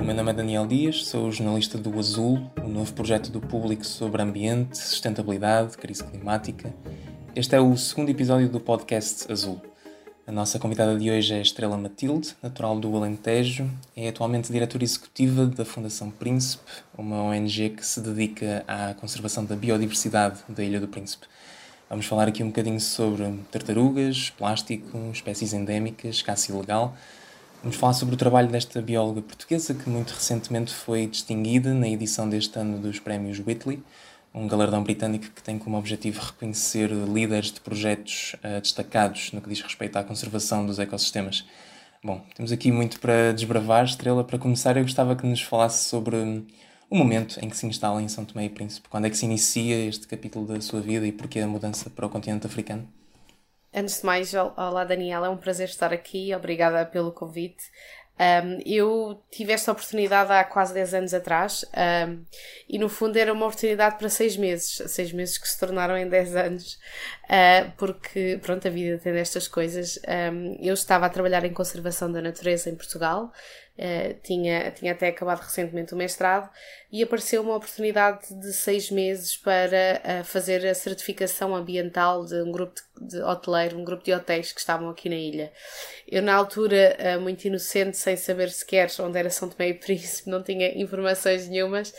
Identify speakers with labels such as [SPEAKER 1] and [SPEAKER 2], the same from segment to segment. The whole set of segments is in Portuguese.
[SPEAKER 1] o meu nome é Daniel Dias, sou jornalista do Azul, o um novo projeto do público sobre ambiente, sustentabilidade, crise climática. Este é o segundo episódio do podcast Azul. A nossa convidada de hoje é Estrela Matilde, natural do Alentejo, é atualmente diretora executiva da Fundação Príncipe, uma ONG que se dedica à conservação da biodiversidade da Ilha do Príncipe. Vamos falar aqui um bocadinho sobre tartarugas, plástico, espécies endémicas, caça ilegal. Vamos falar sobre o trabalho desta bióloga portuguesa que muito recentemente foi distinguida na edição deste ano dos prémios Whitley, um galardão britânico que tem como objetivo reconhecer líderes de projetos uh, destacados no que diz respeito à conservação dos ecossistemas. Bom, temos aqui muito para desbravar, Estrela. Para começar, eu gostava que nos falasse sobre o momento em que se instala em São Tomé e Príncipe. Quando é que se inicia este capítulo da sua vida e porquê a mudança para o continente africano?
[SPEAKER 2] Antes de mais, olá Daniela, é um prazer estar aqui, obrigada pelo convite. Um, eu tive esta oportunidade há quase 10 anos atrás um, e no fundo era uma oportunidade para 6 meses, 6 meses que se tornaram em 10 anos, uh, porque pronto, a vida tem destas coisas. Um, eu estava a trabalhar em conservação da natureza em Portugal, Uh, tinha, tinha até acabado recentemente o mestrado e apareceu uma oportunidade de seis meses para uh, fazer a certificação ambiental de um grupo de, de hoteleiro, um grupo de hotéis que estavam aqui na ilha. Eu, na altura, muito inocente, sem saber sequer onde era São Tomé e Príncipe, não tinha informações nenhumas,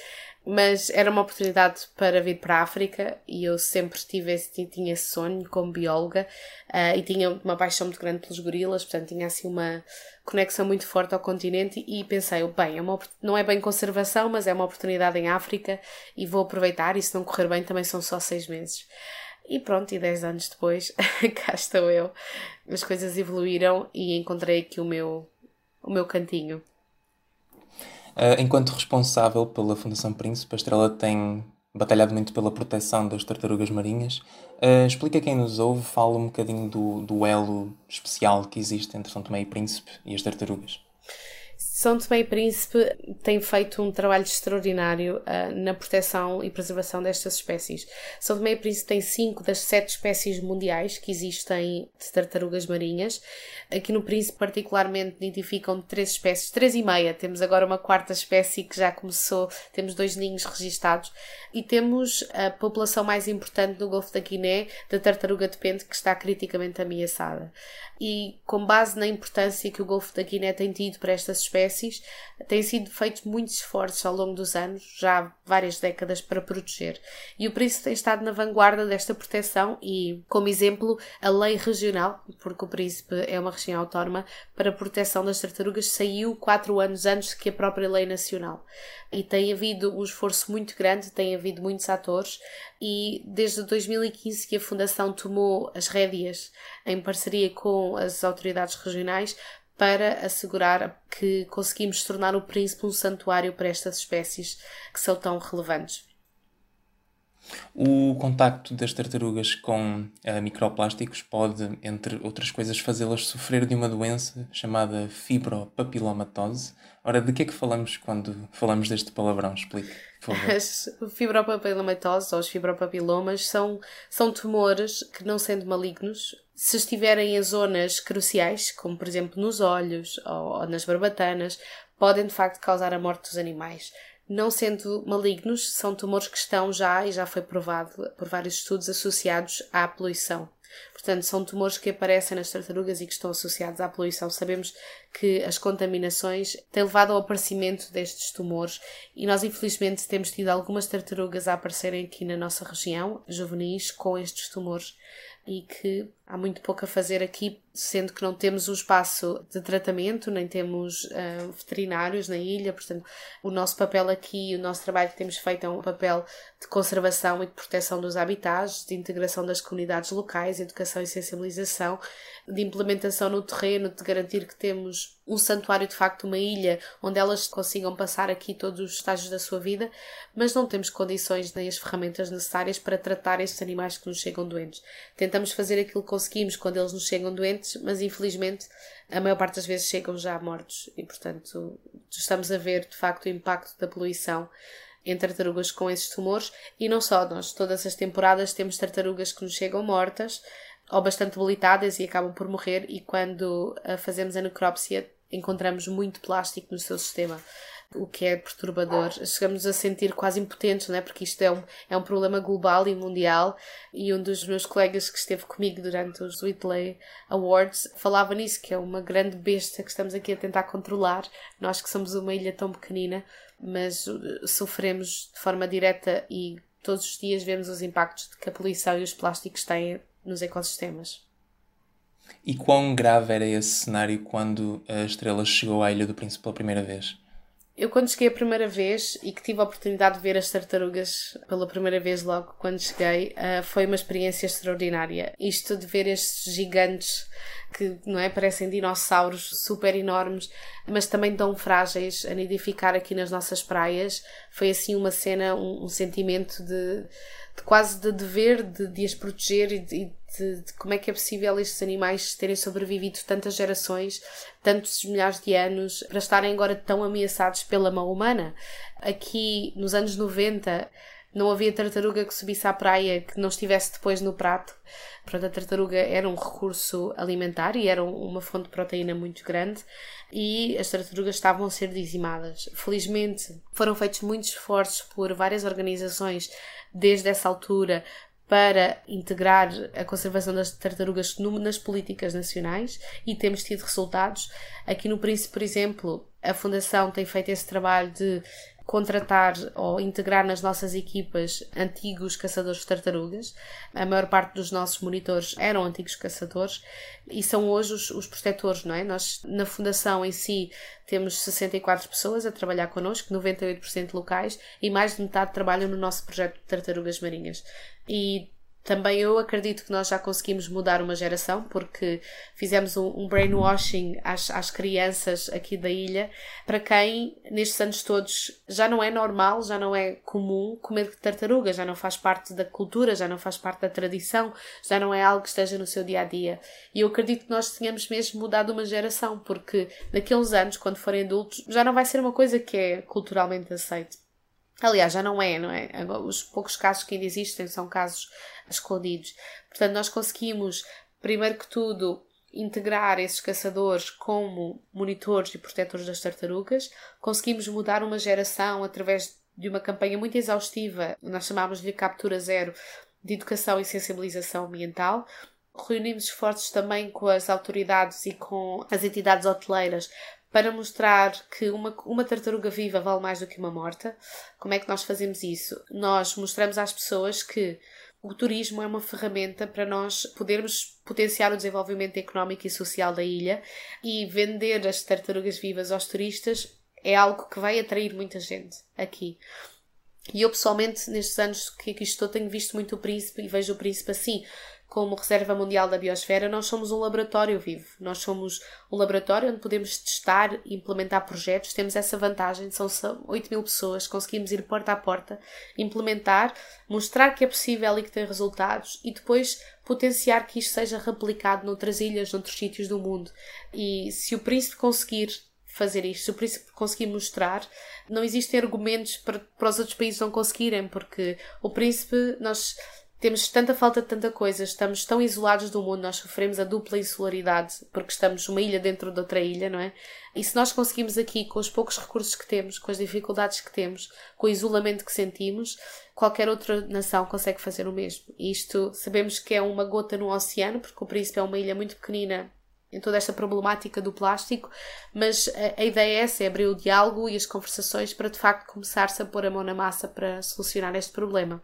[SPEAKER 2] mas era uma oportunidade para vir para a África e eu sempre tive esse, tinha esse sonho como bióloga uh, e tinha uma paixão muito grande pelos gorilas, portanto tinha assim uma conexão muito forte ao continente e pensei, bem, é uma, não é bem conservação, mas é uma oportunidade em África e vou aproveitar e se não correr bem também são só seis meses. E pronto, e dez anos depois, cá estou eu. As coisas evoluíram e encontrei aqui o meu, o meu cantinho.
[SPEAKER 1] Uh, enquanto responsável pela Fundação Príncipe, a Estrela tem batalhado muito pela proteção das tartarugas marinhas. Uh, explica quem nos ouve, fala um bocadinho do, do elo especial que existe entre São Tomé e Príncipe e as tartarugas.
[SPEAKER 2] São Tomé e Príncipe tem feito um trabalho extraordinário uh, na proteção e preservação destas espécies. São Tomé e Príncipe tem cinco das sete espécies mundiais que existem de tartarugas marinhas. Aqui no Príncipe, particularmente, identificam três espécies, três e meia. Temos agora uma quarta espécie que já começou, temos dois ninhos registados e temos a população mais importante do Golfo da Guiné da tartaruga de pente que está criticamente ameaçada. E com base na importância que o Golfo da Guiné tem tido para estas espécies, espécies, têm sido feitos muitos esforços ao longo dos anos, já há várias décadas, para proteger. E o Príncipe tem estado na vanguarda desta proteção e, como exemplo, a lei regional, porque o Príncipe é uma região autónoma, para a proteção das tartarugas saiu quatro anos antes que a própria lei nacional. E tem havido um esforço muito grande, tem havido muitos atores e desde 2015 que a Fundação tomou as rédeas em parceria com as autoridades regionais para assegurar que conseguimos tornar o príncipe um santuário para estas espécies que são tão relevantes.
[SPEAKER 1] O contacto das tartarugas com uh, microplásticos pode, entre outras coisas, fazê-las sofrer de uma doença chamada fibropapilomatose. Ora, de que é que falamos quando falamos deste palavrão? Explique.
[SPEAKER 2] As fibropapilomatose, ou os fibropapilomas, são, são tumores que, não sendo malignos, se estiverem em zonas cruciais, como por exemplo nos olhos ou, ou nas barbatanas, podem de facto causar a morte dos animais não sendo malignos, são tumores que estão já, e já foi provado por vários estudos, associados à poluição. Portanto, são tumores que aparecem nas tartarugas e que estão associados à poluição. Sabemos que as contaminações têm levado ao aparecimento destes tumores e nós, infelizmente, temos tido algumas tartarugas a aparecerem aqui na nossa região, juvenis, com estes tumores e que há muito pouco a fazer aqui, sendo que não temos um espaço de tratamento, nem temos uh, veterinários na ilha, portanto, o nosso papel aqui, o nosso trabalho que temos feito é um papel de conservação e de proteção dos habitats, de integração das comunidades locais, educação e sensibilização, de implementação no terreno, de garantir que temos um santuário, de facto, uma ilha onde elas consigam passar aqui todos os estágios da sua vida, mas não temos condições nem as ferramentas necessárias para tratar estes animais que nos chegam doentes. Tentamos fazer aquilo que conseguimos quando eles nos chegam doentes, mas infelizmente a maior parte das vezes chegam já mortos e, portanto, estamos a ver de facto o impacto da poluição em tartarugas com esses tumores. E não só nós, todas as temporadas temos tartarugas que nos chegam mortas ou bastante debilitadas e acabam por morrer e quando uh, fazemos a necrópsia encontramos muito plástico no seu sistema o que é perturbador. Chegamos a sentir quase impotentes, não é? Porque isto é um, é um problema global e mundial. E um dos meus colegas que esteve comigo durante os Whitley Awards falava nisso, que é uma grande besta que estamos aqui a tentar controlar. Nós que somos uma ilha tão pequenina, mas uh, sofremos de forma direta e todos os dias vemos os impactos que a poluição e os plásticos têm nos ecossistemas.
[SPEAKER 1] E quão grave era esse cenário quando a estrela chegou à Ilha do Príncipe pela primeira vez?
[SPEAKER 2] Eu, quando cheguei a primeira vez e que tive a oportunidade de ver as tartarugas pela primeira vez, logo quando cheguei, uh, foi uma experiência extraordinária. Isto de ver estes gigantes que não é parecem dinossauros super enormes, mas também tão frágeis a nidificar aqui nas nossas praias, foi assim uma cena, um, um sentimento de de quase de dever de, de as proteger e de, de, de, como é que é possível estes animais terem sobrevivido tantas gerações, tantos milhares de anos, para estarem agora tão ameaçados pela mão humana. Aqui, nos anos 90, não havia tartaruga que subisse à praia que não estivesse depois no prato. Portanto, a tartaruga era um recurso alimentar e era uma fonte de proteína muito grande e as tartarugas estavam a ser dizimadas. Felizmente, foram feitos muitos esforços por várias organizações desde essa altura para integrar a conservação das tartarugas nas políticas nacionais e temos tido resultados. Aqui no Príncipe, por exemplo, a Fundação tem feito esse trabalho de contratar ou integrar nas nossas equipas antigos caçadores de tartarugas. A maior parte dos nossos monitores eram antigos caçadores e são hoje os, os protetores, não é? Nós, na fundação em si, temos 64 pessoas a trabalhar connosco, 98% locais, e mais de metade trabalham no nosso projeto de tartarugas marinhas. E também eu acredito que nós já conseguimos mudar uma geração, porque fizemos um, um brainwashing às, às, crianças aqui da ilha, para quem nestes anos todos já não é normal, já não é comum comer tartaruga, já não faz parte da cultura, já não faz parte da tradição, já não é algo que esteja no seu dia a dia. E eu acredito que nós tenhamos mesmo mudado uma geração, porque uns anos, quando forem adultos, já não vai ser uma coisa que é culturalmente aceita. Aliás, já não é, não é? Os poucos casos que ainda existem são casos escondidos. Portanto, nós conseguimos, primeiro que tudo, integrar esses caçadores como monitores e protetores das tartarugas. Conseguimos mudar uma geração através de uma campanha muito exaustiva, nós chamamos de Captura Zero, de educação e sensibilização ambiental. Reunimos esforços também com as autoridades e com as entidades hoteleiras para mostrar que uma, uma tartaruga viva vale mais do que uma morta. Como é que nós fazemos isso? Nós mostramos às pessoas que o turismo é uma ferramenta para nós podermos potenciar o desenvolvimento económico e social da ilha e vender as tartarugas vivas aos turistas é algo que vai atrair muita gente aqui. E eu pessoalmente, nestes anos que aqui estou, tenho visto muito o príncipe e vejo o príncipe assim, como Reserva Mundial da Biosfera, nós somos um laboratório vivo. Nós somos um laboratório onde podemos testar e implementar projetos. Temos essa vantagem, são 8 mil pessoas, conseguimos ir porta a porta, implementar, mostrar que é possível e que tem resultados e depois potenciar que isto seja replicado noutras ilhas, noutros sítios do mundo. E se o príncipe conseguir fazer isto, se o príncipe conseguir mostrar, não existem argumentos para, para os outros países não conseguirem, porque o príncipe, nós temos tanta falta de tanta coisa, estamos tão isolados do mundo, nós sofremos a dupla insularidade porque estamos uma ilha dentro de outra ilha, não é? E se nós conseguimos aqui, com os poucos recursos que temos, com as dificuldades que temos, com o isolamento que sentimos, qualquer outra nação consegue fazer o mesmo. E isto sabemos que é uma gota no oceano, porque o Príncipe é uma ilha muito pequenina em toda esta problemática do plástico, mas a, a ideia é essa, é abrir o diálogo e as conversações para de facto começar-se a pôr a mão na massa para solucionar este problema.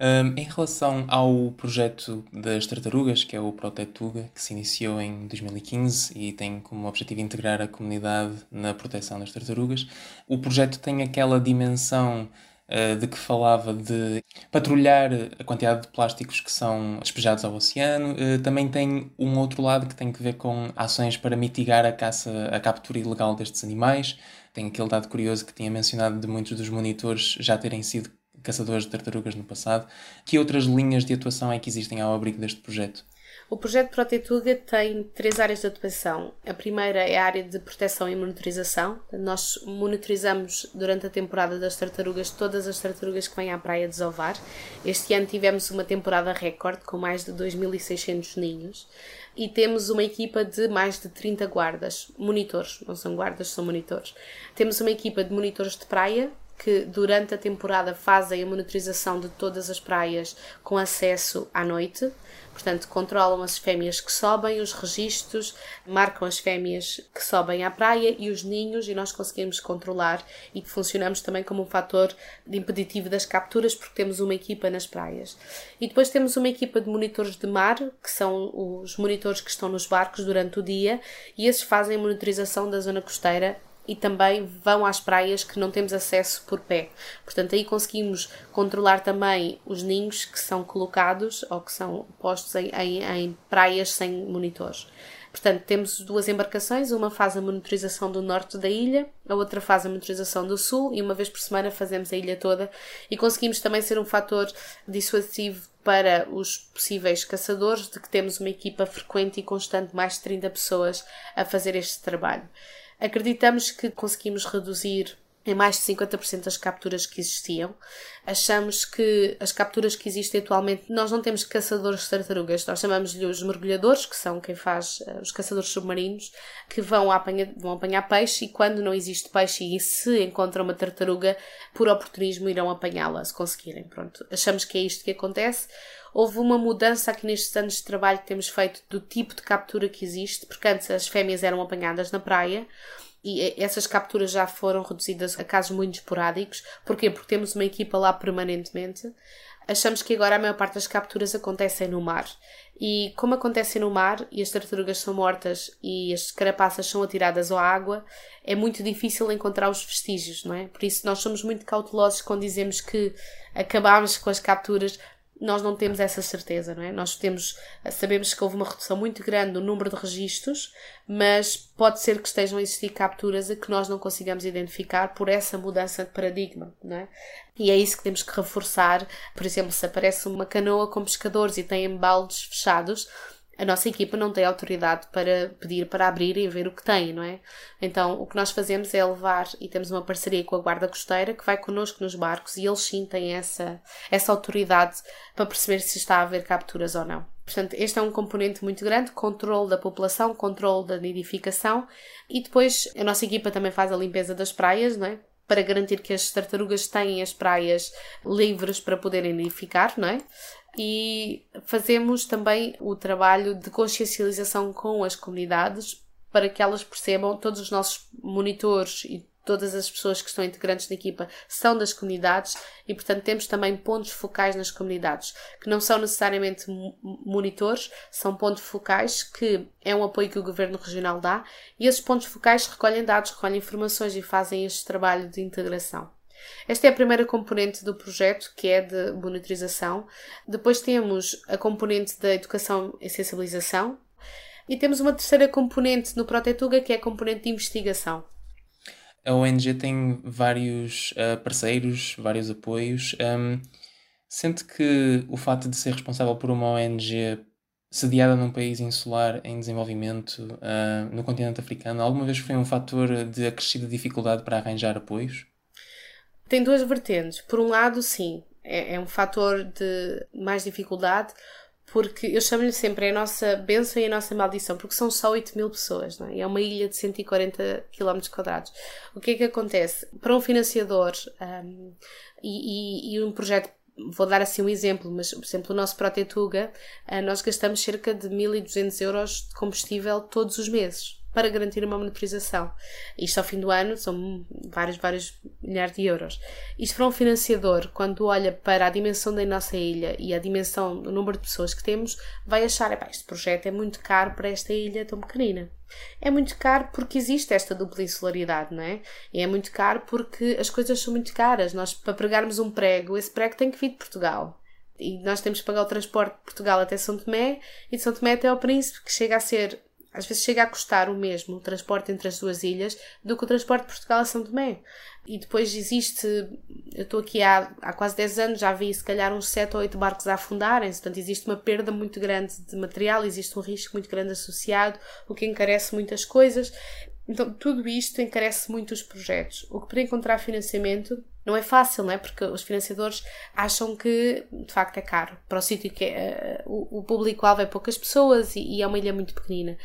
[SPEAKER 1] Um, em relação ao projeto das tartarugas, que é o Protetuga, que se iniciou em 2015 e tem como objetivo integrar a comunidade na proteção das tartarugas, o projeto tem aquela dimensão uh, de que falava de patrulhar a quantidade de plásticos que são despejados ao oceano. Uh, também tem um outro lado que tem que ver com ações para mitigar a caça, a captura ilegal destes animais. Tem aquele dado curioso que tinha mencionado de muitos dos monitores já terem sido caçadores de tartarugas no passado. Que outras linhas de atuação é que existem ao abrigo deste projeto?
[SPEAKER 2] O projeto Protetuga tem três áreas de atuação. A primeira é a área de proteção e monitorização. Nós monitorizamos durante a temporada das tartarugas todas as tartarugas que vêm à praia desovar. Este ano tivemos uma temporada recorde com mais de 2.600 ninhos e temos uma equipa de mais de 30 guardas, monitores, não são guardas, são monitores. Temos uma equipa de monitores de praia que durante a temporada fazem a monitorização de todas as praias com acesso à noite. Portanto, controlam as fêmeas que sobem, os registros, marcam as fêmeas que sobem à praia e os ninhos, e nós conseguimos controlar e funcionamos também como um fator impeditivo das capturas, porque temos uma equipa nas praias. E depois temos uma equipa de monitores de mar, que são os monitores que estão nos barcos durante o dia, e esses fazem a monitorização da zona costeira e também vão às praias que não temos acesso por pé. Portanto, aí conseguimos controlar também os ninhos que são colocados ou que são postos em, em, em praias sem monitores. Portanto, temos duas embarcações, uma faz a monitorização do norte da ilha, a outra faz a monitorização do sul, e uma vez por semana fazemos a ilha toda e conseguimos também ser um fator dissuasivo para os possíveis caçadores de que temos uma equipa frequente e constante, mais de 30 pessoas, a fazer este trabalho. Acreditamos que conseguimos reduzir em mais de 50% das capturas que existiam. Achamos que as capturas que existem atualmente, nós não temos caçadores de tartarugas, nós chamamos-lhe os mergulhadores, que são quem faz uh, os caçadores submarinos, que vão, apanhar, vão apanhar peixe e quando não existe peixe e se encontram uma tartaruga, por oportunismo irão apanhá-la, se conseguirem. Pronto, achamos que é isto que acontece. Houve uma mudança aqui nestes anos de trabalho que temos feito do tipo de captura que existe, porque antes as fêmeas eram apanhadas na praia e essas capturas já foram reduzidas a casos muito esporádicos. Porquê? Porque temos uma equipa lá permanentemente. Achamos que agora a maior parte das capturas acontecem no mar. E como acontecem no mar e as tartarugas são mortas e as carapaças são atiradas à água, é muito difícil encontrar os vestígios, não é? Por isso nós somos muito cautelosos quando dizemos que acabamos com as capturas, nós não temos essa certeza, não é? Nós temos, sabemos que houve uma redução muito grande no número de registros, mas pode ser que estejam a existir capturas a que nós não consigamos identificar por essa mudança de paradigma, não é? E é isso que temos que reforçar. Por exemplo, se aparece uma canoa com pescadores e tem baldes fechados, a nossa equipa não tem autoridade para pedir para abrir e ver o que tem, não é? Então, o que nós fazemos é levar e temos uma parceria com a Guarda Costeira que vai connosco nos barcos e eles sim têm essa, essa autoridade para perceber se está a haver capturas ou não. Portanto, este é um componente muito grande, controle da população, controle da nidificação e depois a nossa equipa também faz a limpeza das praias, não é? para garantir que as tartarugas têm as praias livres para poderem nidificar, não é? E fazemos também o trabalho de consciencialização com as comunidades para que elas percebam, todos os nossos monitores e todas as pessoas que estão integrantes na equipa são das comunidades e, portanto, temos também pontos focais nas comunidades, que não são necessariamente monitores, são pontos focais que é um apoio que o Governo Regional dá e esses pontos focais recolhem dados, recolhem informações e fazem este trabalho de integração. Esta é a primeira componente do projeto, que é de monitorização. Depois temos a componente da educação e sensibilização. E temos uma terceira componente no Protetuga, que é a componente de investigação.
[SPEAKER 1] A ONG tem vários uh, parceiros, vários apoios. Um, sente que o fato de ser responsável por uma ONG sediada num país insular em desenvolvimento uh, no continente africano, alguma vez foi um fator de acrescida dificuldade para arranjar apoios?
[SPEAKER 2] Tem duas vertentes. Por um lado, sim, é, é um fator de mais dificuldade, porque eu chamo-lhe sempre a nossa bênção e a nossa maldição, porque são só 8 mil pessoas, não é? é uma ilha de 140 km. O que é que acontece? Para um financiador um, e, e, e um projeto vou dar assim um exemplo, mas por exemplo, o nosso Protetuga, uh, nós gastamos cerca de 1200 euros de combustível todos os meses. Para garantir uma monitorização. Isto ao fim do ano são vários, vários milhares de euros. Isto para um financiador, quando olha para a dimensão da nossa ilha e a dimensão do número de pessoas que temos, vai achar, este projeto é muito caro para esta ilha tão pequenina. É muito caro porque existe esta dupla insularidade, não é? E é muito caro porque as coisas são muito caras. Nós, para pregarmos um prego, esse prego tem que vir de Portugal. E nós temos que pagar o transporte de Portugal até São Tomé e de São Tomé até ao Príncipe, que chega a ser às vezes chega a custar o mesmo o transporte entre as duas ilhas do que o transporte de Portugal a São Tomé. E depois existe, eu estou aqui há, há quase 10 anos, já vi se calhar uns 7 ou 8 barcos a afundarem-se, portanto existe uma perda muito grande de material, existe um risco muito grande associado, o que encarece muitas coisas. Então tudo isto encarece muito os projetos. O que para encontrar financiamento não é fácil, não é? Porque os financiadores acham que de facto é caro para o sítio que é, uh, o, o público-alvo é poucas pessoas e, e, é uma ilha muito pequenina.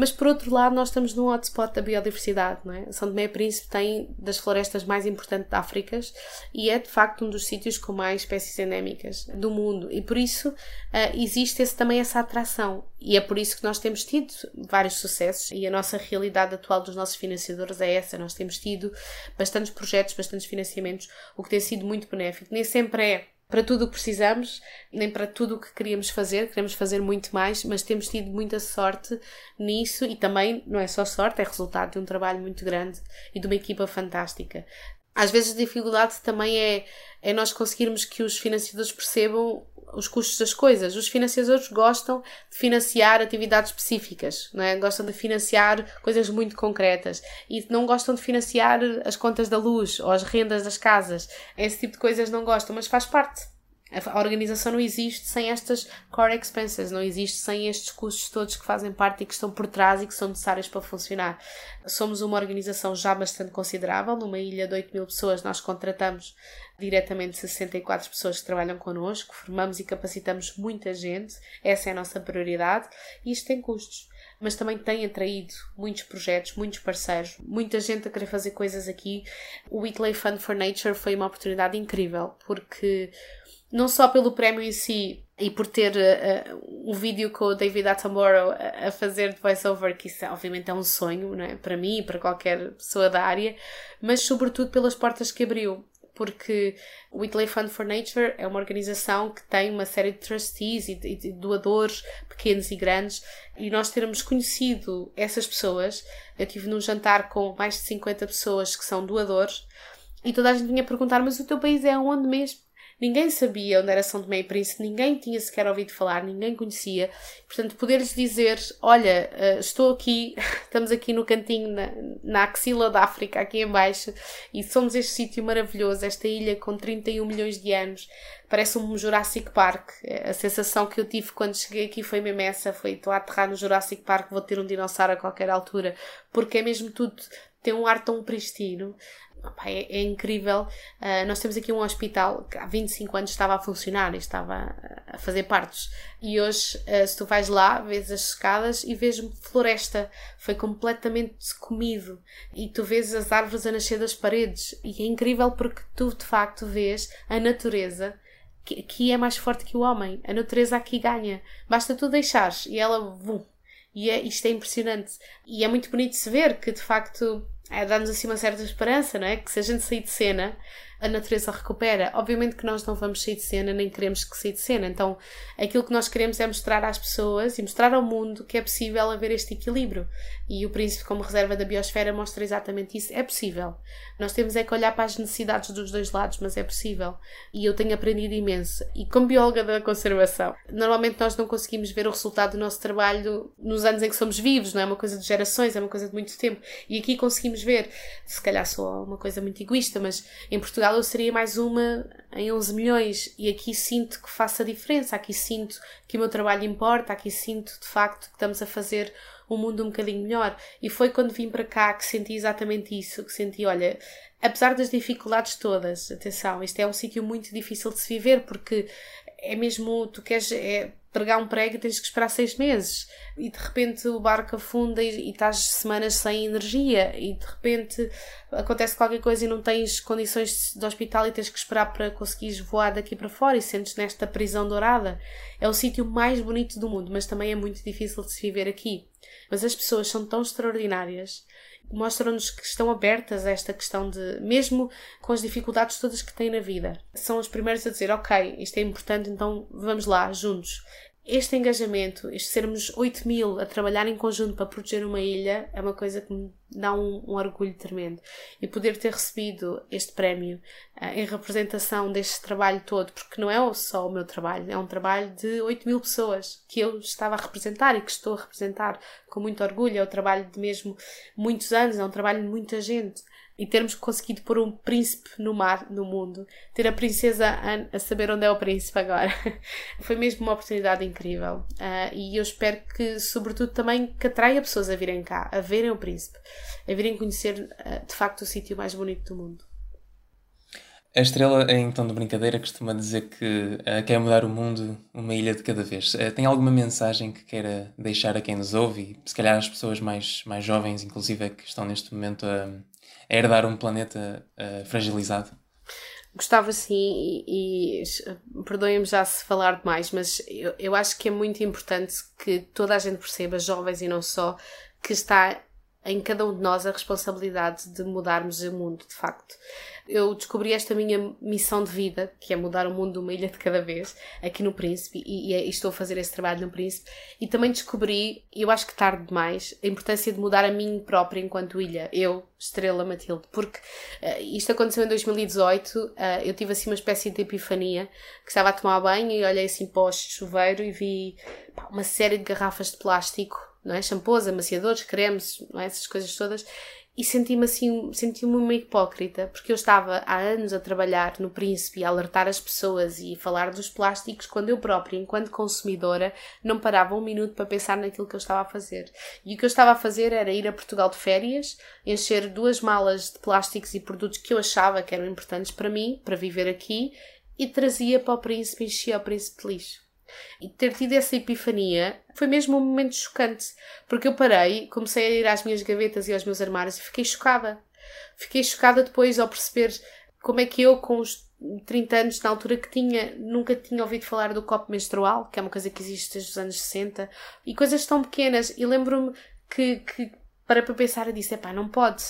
[SPEAKER 2] Mas por outro lado, nós estamos num hotspot da biodiversidade, não é? São Tomé e Príncipe tem das florestas mais importantes da África e é de facto um dos sítios com mais espécies endémicas do mundo e por isso uh, existe esse, também essa atração e é por isso que nós temos tido vários sucessos e a nossa realidade atual dos nossos financiadores é essa. Nós temos tido bastantes projetos, bastantes financiamentos, o que tem sido muito benéfico. Nem sempre é para tudo o que precisamos, nem para tudo o que queríamos fazer, queremos fazer muito mais, mas temos tido muita sorte nisso e também não é só sorte, é resultado de um trabalho muito grande e de uma equipa fantástica. Às vezes a dificuldade também é, é nós conseguirmos que os financiadores percebam os custos das coisas. Os financiadores gostam de financiar atividades específicas, não é? gostam de financiar coisas muito concretas e não gostam de financiar as contas da luz ou as rendas das casas. Esse tipo de coisas não gostam, mas faz parte. A organização não existe sem estas core expenses, não existe sem estes custos todos que fazem parte e que estão por trás e que são necessários para funcionar. Somos uma organização já bastante considerável, numa ilha de 8 mil pessoas, nós contratamos diretamente 64 pessoas que trabalham connosco, formamos e capacitamos muita gente, essa é a nossa prioridade e isto tem custos mas também tem atraído muitos projetos, muitos parceiros, muita gente a querer fazer coisas aqui. O Weekly Fund for Nature foi uma oportunidade incrível, porque não só pelo prémio em si e por ter uh, um vídeo com o David Attenborough a, fazer de voiceover, que isso obviamente é um sonho não é? para mim e para qualquer pessoa da área, mas sobretudo pelas portas que abriu. Porque o Whitley Fund for Nature é uma organização que tem uma série de trustees e de doadores pequenos e grandes, e nós termos conhecido essas pessoas. Eu tive num jantar com mais de 50 pessoas que são doadores, e toda a gente vinha perguntar: Mas o teu país é onde mesmo? Ninguém sabia onde era São Tomé e Príncipe, ninguém tinha sequer ouvido falar, ninguém conhecia. Portanto, poder-lhes dizer: Olha, eh, estou aqui, estamos aqui no cantinho, na, na axila da África, aqui embaixo, e somos este sítio maravilhoso, esta ilha com 31 milhões de anos, parece um Jurassic Park. A sensação que eu tive quando cheguei aqui foi mesmo essa: foi estou a aterrar no Jurassic Park, vou ter um dinossauro a qualquer altura, porque é mesmo tudo tem um ar tão pristino. Opa, é, é, incrível. Uh, nós temos aqui um hospital que há 25 anos estava a funcionar e estava a fazer partos. E hoje, uh, se tu vais lá, vês as escadas e vês floresta. Foi completamente comido. E tu vês as árvores a nascer das paredes. E é incrível porque tu, de facto, vês a natureza que, que é mais forte que o homem. A natureza aqui ganha. Basta tu deixares e ela, vum. E é, isto é impressionante. E é muito bonito se ver que, de facto, é, dá-nos assim uma certa esperança, não é? Que se a gente sair de cena, a natureza recupera. Obviamente que nós não vamos sair de cena, nem queremos que sair de cena. Então, aquilo que nós queremos é mostrar às pessoas e mostrar ao mundo que é possível haver este equilíbrio. E o Príncipe, como reserva da biosfera, mostra exatamente isso. É possível. Nós temos é que olhar para as necessidades dos dois lados, mas é possível. E eu tenho aprendido imenso. E como bióloga da conservação, normalmente nós não conseguimos ver o resultado do nosso trabalho nos anos em que somos vivos, não é uma coisa de gerações, é uma coisa de muito tempo. E aqui conseguimos ver, se calhar sou uma coisa muito egoísta, mas em Portugal Portugal eu seria mais uma em 11 milhões. E aqui sinto que faço a diferença, aqui sinto que o meu trabalho importa, aqui sinto de facto que estamos a fazer um mundo um bocadinho melhor. E foi quando vim para cá que senti exatamente isso, que senti, olha, apesar das dificuldades todas, atenção, isto é um sítio muito difícil de se viver porque é mesmo, tu queres é, pregar um prego tens que esperar seis meses e de repente o barco afunda e, e estás semanas sem energia e de repente acontece qualquer coisa e não tens condições de hospital e tens que esperar para conseguires voar daqui para fora e sentes nesta prisão dourada. É o sítio mais bonito do mundo, mas também é muito difícil de se viver aqui. Mas as pessoas são tão extraordinárias mostram-nos que estão abertas a esta questão de, mesmo com as dificuldades todas que têm na vida, são os primeiros a dizer: Ok, isto é importante, então vamos lá, juntos este engajamento, este sermos 8 mil a trabalhar em conjunto para proteger uma ilha, é uma coisa que me dá um, um orgulho tremendo. E poder ter recebido este prémio uh, em representação deste trabalho todo, porque não é só o meu trabalho, é um trabalho de 8 mil pessoas que eu estava a representar e que estou a representar com muito orgulho. É o trabalho de mesmo muitos anos, é um trabalho de muita gente e termos conseguido pôr um príncipe no mar, no mundo, ter a princesa a, a saber onde é o príncipe agora, foi mesmo uma oportunidade incrível. Uh, e eu espero que, sobretudo, também que atraia pessoas a virem cá, a verem o príncipe, a virem conhecer uh, de facto o sítio mais bonito do mundo.
[SPEAKER 1] A estrela, em tom de brincadeira, costuma dizer que uh, quer mudar o mundo uma ilha de cada vez. Uh, tem alguma mensagem que queira deixar a quem nos ouve e, se calhar, as pessoas mais, mais jovens, inclusive, que estão neste momento a, herdar um planeta uh, fragilizado?
[SPEAKER 2] Gostava sim, e, e perdoem-me já se falar demais, mas eu, eu acho que é muito importante que toda a gente perceba, jovens e não só, que está em cada um de nós a responsabilidade de mudarmos o mundo, de facto eu descobri esta minha missão de vida, que é mudar o mundo uma ilha de cada vez, aqui no Príncipe, e, e, estou a fazer esse trabalho no Príncipe, e também descobri, eu acho que tarde demais, a importância de mudar a mim própria enquanto ilha, eu, Estrela Matilde, porque uh, isto aconteceu em 2018, uh, eh, eu tive assim uma espécie de epifania, que estava a tomar banho e olhei assim para o chuveiro e vi pá, uma série de garrafas de plástico, não é? Shampoos, amaciadores, cremes, não é? essas coisas todas, e senti-me assim, senti-me uma hipócrita, porque eu estava há anos a trabalhar no Príncipe, a alertar as pessoas e falar dos plásticos, quando eu própria, enquanto consumidora, não parava um minuto para pensar naquilo que eu estava a fazer. E o que eu estava a fazer era ir a Portugal de férias, encher duas malas de plásticos e produtos que eu achava que eram importantes para mim, para viver aqui, e trazia para o Príncipe, enchia o Príncipe de lixo. E ter tido essa epifania foi mesmo um momento chocante, porque eu parei, comecei a ir às minhas gavetas e aos meus armários e fiquei chocada. Fiquei chocada depois ao perceber como é que eu, com os 30 anos na altura que tinha, nunca tinha ouvido falar do copo menstrual, que é uma coisa que existe desde os anos 60, e coisas tão pequenas. E lembro-me que, que para pensar e disse: pá, não pode.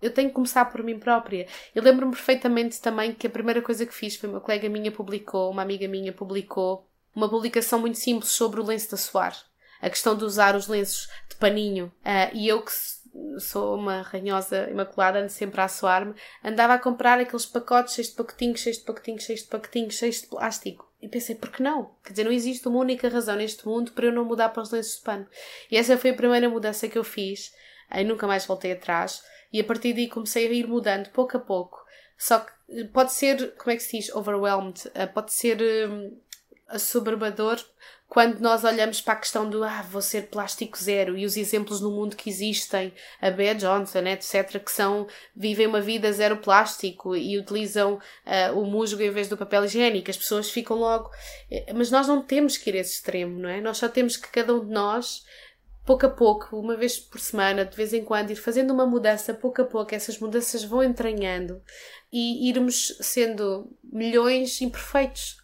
[SPEAKER 2] Eu tenho que começar por mim própria. Eu lembro-me perfeitamente também que a primeira coisa que fiz foi uma colega minha publicou, uma amiga minha publicou uma publicação muito simples sobre o lenço da suar. A questão de usar os lenços de paninho. Uh, e eu que sou uma ranhosa imaculada, ando sempre a suar-me, andava a comprar aqueles pacotes cheios de pacotinhos, cheios de pacotinhos, cheios de pacotinhos, cheios de plástico. E pensei, por que não? Quer dizer, não existe uma única razão neste mundo para eu não mudar para os lenços de pano. E essa foi a primeira mudança que eu fiz. Aí nunca mais voltei atrás. E a partir daí comecei a ir mudando, pouco a pouco. Só que pode ser, como é que se diz? Overwhelmed. Ah, pode ser hum, assoberbador quando nós olhamos para a questão do ah, vou ser plástico zero e os exemplos no mundo que existem, a Bea Johnson, etc., que são, vivem uma vida zero plástico e utilizam uh, o musgo em vez do papel higiênico, as pessoas ficam logo. Eh, mas nós não temos que ir a esse extremo, não é? Nós só temos que cada um de nós pouco a pouco, uma vez por semana, de vez em quando, ir fazendo uma mudança, pouco a pouco, essas mudanças vão entranhando e irmos sendo milhões imperfeitos,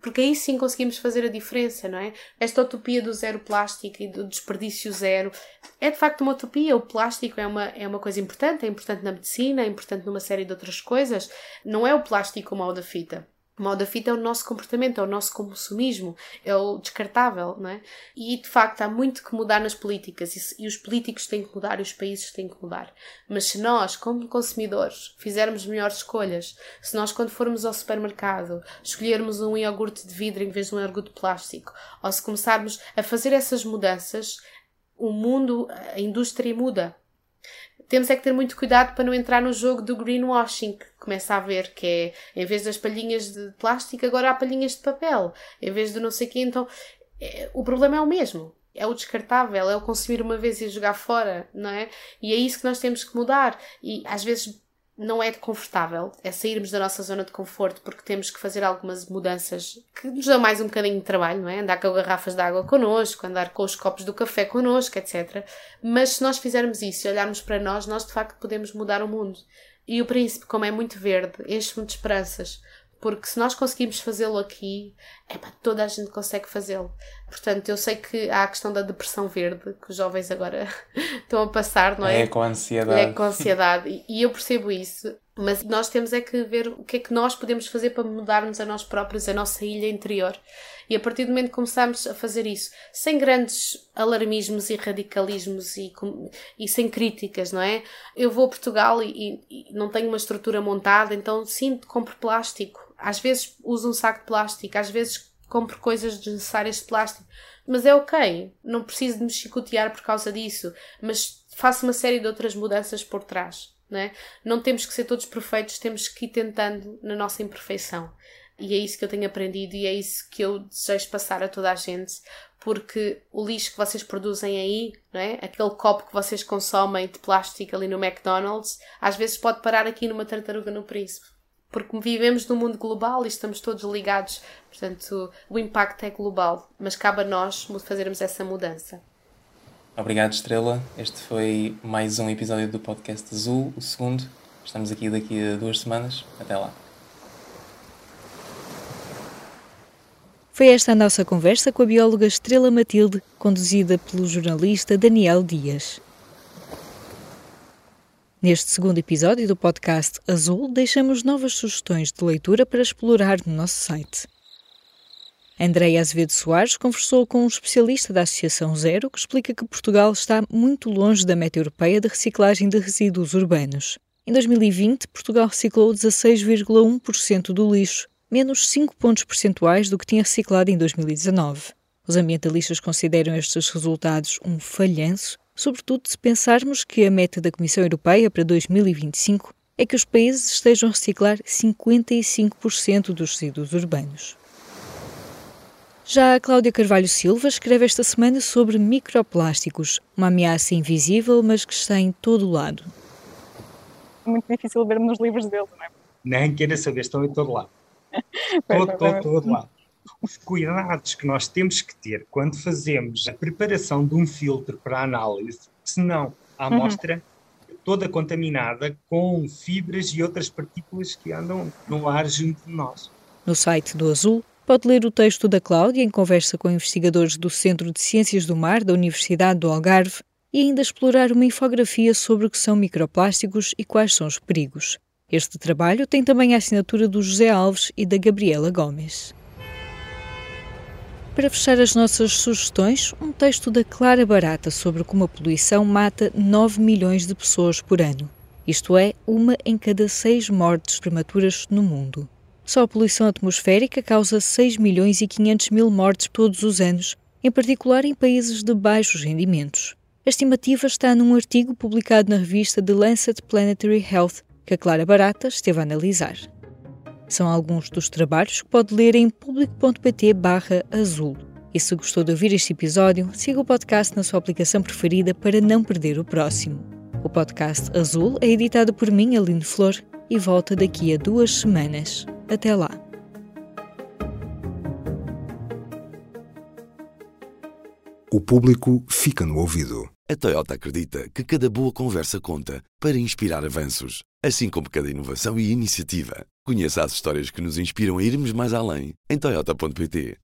[SPEAKER 2] porque aí sim conseguimos fazer a diferença, não é? Esta utopia do zero plástico e do desperdício zero é de facto uma utopia. O plástico é uma, é uma coisa importante, é importante na medicina, é importante numa série de outras coisas. Não é o plástico mal da fita. O mal da fita é o nosso comportamento, é o nosso consumismo, é o descartável, não é? E de facto há muito que mudar nas políticas e, e os políticos têm que mudar e os países têm que mudar. Mas se nós, como consumidores, fizermos melhores escolhas, se nós, quando formos ao supermercado, escolhermos um iogurte de vidro em vez de um iogurte de plástico, ou se começarmos a fazer essas mudanças, o mundo, a indústria muda temos é que ter muito cuidado para não entrar no jogo do greenwashing, que começa a ver que é, em vez das palhinhas de plástico, agora há palhinhas de papel, em vez de não sei o quê, então é, o problema é o mesmo. É o descartável, é o consumir uma vez e jogar fora, não é? E é isso que nós temos que mudar. E às vezes não é confortável, é sairmos da nossa zona de conforto porque temos que fazer algumas mudanças que nos dão mais um bocadinho de trabalho, não é? Andar com garrafas de água connosco, andar com os copos do café connosco, etc. Mas se nós fizermos isso e olharmos para nós, nós de facto podemos mudar o mundo. E o príncipe, como é muito verde, enche-me de esperanças, porque se nós conseguimos fazê-lo aqui, é para toda a gente consegue fazê-lo. Portanto, eu sei que há a questão da depressão verde, que os jovens agora estão a passar, não é?
[SPEAKER 1] É com ansiedade.
[SPEAKER 2] É com ansiedade. E eu percebo isso. Mas nós temos é que ver o que é que nós podemos fazer para mudarmos a nós próprios, a nossa ilha interior. E a partir do momento que começamos a fazer isso, sem grandes alarmismos e radicalismos e, e sem críticas, não é? Eu vou a Portugal e, e não tenho uma estrutura montada, então sinto, compro plástico às vezes uso um saco de plástico, às vezes compro coisas desnecessárias de plástico, mas é ok, não preciso de me chicotear por causa disso, mas faço uma série de outras mudanças por trás. Não, é? não temos que ser todos perfeitos, temos que ir tentando na nossa imperfeição. E é isso que eu tenho aprendido e é isso que eu desejo passar a toda a gente, porque o lixo que vocês produzem aí, não é? aquele copo que vocês consomem de plástico ali no McDonald's, às vezes pode parar aqui numa tartaruga no príncipe porque vivemos num mundo global e estamos todos ligados, portanto, o impacto é global, mas cabe a nós fazermos essa mudança.
[SPEAKER 1] Obrigado, Estrela. Este foi mais um episódio do podcast Azul, o segundo. Estamos aqui daqui a duas semanas. Até lá.
[SPEAKER 3] Foi esta a nossa conversa com a bióloga Estrela Matilde, conduzida pelo jornalista Daniel Dias. Neste segundo episódio do podcast Azul, deixamos novas sugestões de leitura para explorar no nosso site. Andréia Azevedo Soares conversou com um especialista da Associação Zero que explica que Portugal está muito longe da meta europeia de reciclagem de resíduos urbanos. Em 2020, Portugal reciclou 16,1% do lixo, menos 5 pontos percentuais do que tinha reciclado em 2019. Os ambientalistas consideram estes resultados um falhanço sobretudo se pensarmos que a meta da Comissão Europeia para 2025 é que os países estejam a reciclar 55% dos resíduos urbanos. Já a Cláudia Carvalho Silva escreve esta semana sobre microplásticos, uma ameaça invisível, mas que está em todo o lado.
[SPEAKER 4] É muito difícil ver nos livros dele, não é?
[SPEAKER 5] Nem queira saber, estão em todo lado. todo, todo, todo lado os cuidados que nós temos que ter quando fazemos a preparação de um filtro para análise, senão a uhum. amostra uhum. toda contaminada com fibras e outras partículas que andam no ar junto de nós.
[SPEAKER 3] No site do Azul, pode ler o texto da Cláudia em conversa com investigadores do Centro de Ciências do Mar da Universidade do Algarve e ainda explorar uma infografia sobre o que são microplásticos e quais são os perigos. Este trabalho tem também a assinatura do José Alves e da Gabriela Gomes. Para fechar as nossas sugestões, um texto da Clara Barata sobre como a poluição mata 9 milhões de pessoas por ano. Isto é, uma em cada seis mortes prematuras no mundo. Só a poluição atmosférica causa 6 milhões e 500 mil mortes todos os anos, em particular em países de baixos rendimentos. A estimativa está num artigo publicado na revista The Lancet Planetary Health, que a Clara Barata esteve a analisar. São alguns dos trabalhos que pode ler em público.pt azul. E se gostou de ouvir este episódio, siga o podcast na sua aplicação preferida para não perder o próximo. O podcast Azul é editado por mim, Aline Flor, e volta daqui a duas semanas. Até lá!
[SPEAKER 6] O público fica no ouvido. A Toyota acredita que cada boa conversa conta para inspirar avanços, assim como cada inovação e iniciativa. Conheça as histórias que nos inspiram a irmos mais além em Toyota.pt.